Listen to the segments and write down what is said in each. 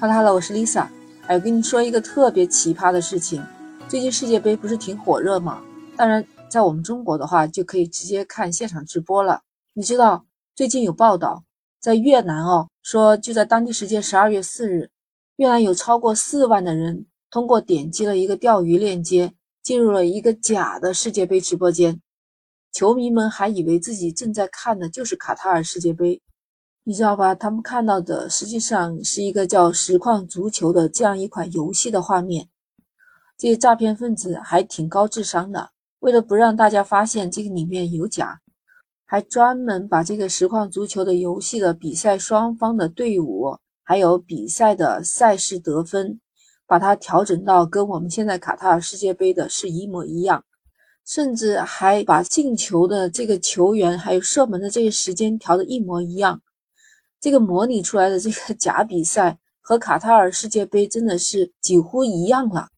Hello，Hello，我是 Lisa。哎，我跟你说一个特别奇葩的事情。最近世界杯不是挺火热吗？当然，在我们中国的话，就可以直接看现场直播了。你知道最近有报道，在越南哦，说就在当地时间十二月四日，越南有超过四万的人通过点击了一个钓鱼链接，进入了一个假的世界杯直播间。球迷们还以为自己正在看的就是卡塔尔世界杯，你知道吧？他们看到的实际上是一个叫“实况足球”的这样一款游戏的画面。这些诈骗分子还挺高智商的，为了不让大家发现这个里面有假，还专门把这个实况足球的游戏的比赛双方的队伍，还有比赛的赛事得分，把它调整到跟我们现在卡塔尔世界杯的是一模一样。甚至还把进球的这个球员，还有射门的这个时间调的一模一样。这个模拟出来的这个 假比赛和卡塔尔世界杯真的是几乎一样了。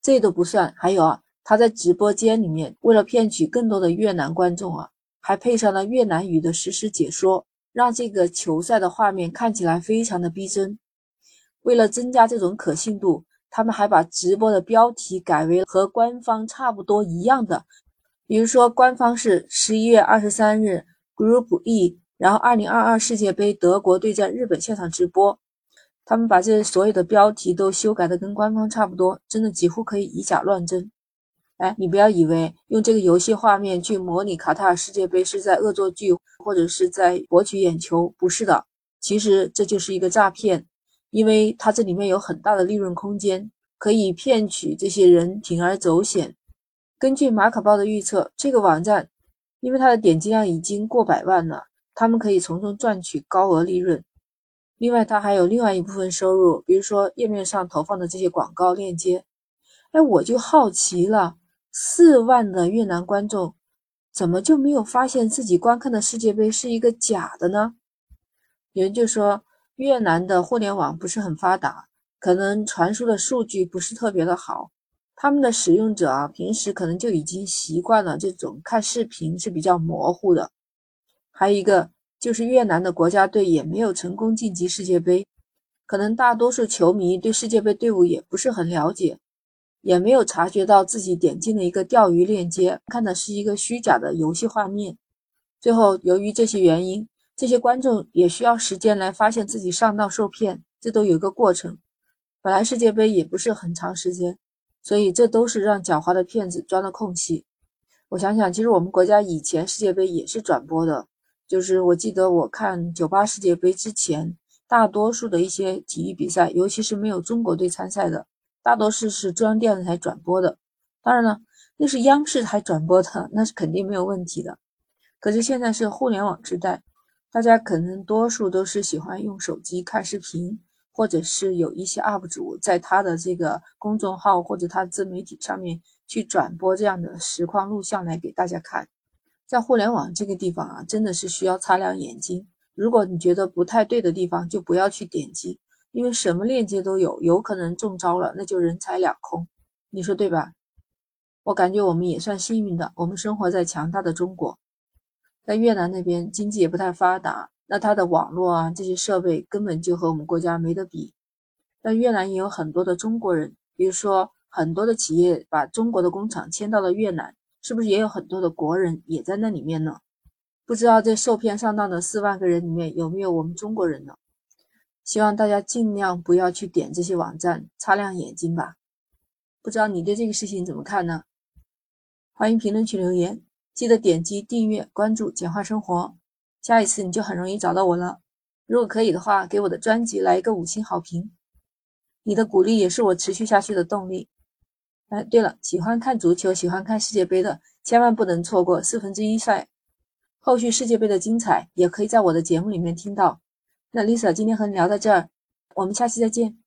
这都不算，还有啊，他在直播间里面为了骗取更多的越南观众啊，还配上了越南语的实时解说，让这个球赛的画面看起来非常的逼真。为了增加这种可信度。他们还把直播的标题改为和官方差不多一样的，比如说官方是十一月二十三日 Group E，然后二零二二世界杯德国对战日本现场直播，他们把这所有的标题都修改的跟官方差不多，真的几乎可以以假乱真。哎，你不要以为用这个游戏画面去模拟卡塔尔世界杯是在恶作剧或者是在博取眼球，不是的，其实这就是一个诈骗。因为它这里面有很大的利润空间，可以骗取这些人铤而走险。根据马可报的预测，这个网站因为它的点击量已经过百万了，他们可以从中赚取高额利润。另外，它还有另外一部分收入，比如说页面上投放的这些广告链接。哎，我就好奇了，四万的越南观众怎么就没有发现自己观看的世界杯是一个假的呢？有人就说。越南的互联网不是很发达，可能传输的数据不是特别的好。他们的使用者啊，平时可能就已经习惯了这种看视频是比较模糊的。还有一个就是越南的国家队也没有成功晋级世界杯，可能大多数球迷对世界杯队伍也不是很了解，也没有察觉到自己点进了一个钓鱼链接，看的是一个虚假的游戏画面。最后，由于这些原因。这些观众也需要时间来发现自己上当受骗，这都有一个过程。本来世界杯也不是很长时间，所以这都是让狡猾的骗子钻了空隙。我想想，其实我们国家以前世界杯也是转播的，就是我记得我看九八世界杯之前，大多数的一些体育比赛，尤其是没有中国队参赛的，大多数是中央电视台转播的。当然了，那是央视台转播的，那是肯定没有问题的。可是现在是互联网时代。大家可能多数都是喜欢用手机看视频，或者是有一些 UP 主在他的这个公众号或者他自媒体上面去转播这样的实况录像来给大家看。在互联网这个地方啊，真的是需要擦亮眼睛。如果你觉得不太对的地方，就不要去点击，因为什么链接都有，有可能中招了，那就人财两空。你说对吧？我感觉我们也算幸运的，我们生活在强大的中国。在越南那边经济也不太发达，那它的网络啊这些设备根本就和我们国家没得比。但越南也有很多的中国人，比如说很多的企业把中国的工厂迁到了越南，是不是也有很多的国人也在那里面呢？不知道这受骗上当的四万个人里面有没有我们中国人呢？希望大家尽量不要去点这些网站，擦亮眼睛吧。不知道你对这个事情怎么看呢？欢迎评论区留言。记得点击订阅、关注“简化生活”，下一次你就很容易找到我了。如果可以的话，给我的专辑来一个五星好评，你的鼓励也是我持续下去的动力。哎，对了，喜欢看足球、喜欢看世界杯的，千万不能错过四分之一赛。后续世界杯的精彩也可以在我的节目里面听到。那 Lisa 今天和你聊到这儿，我们下期再见。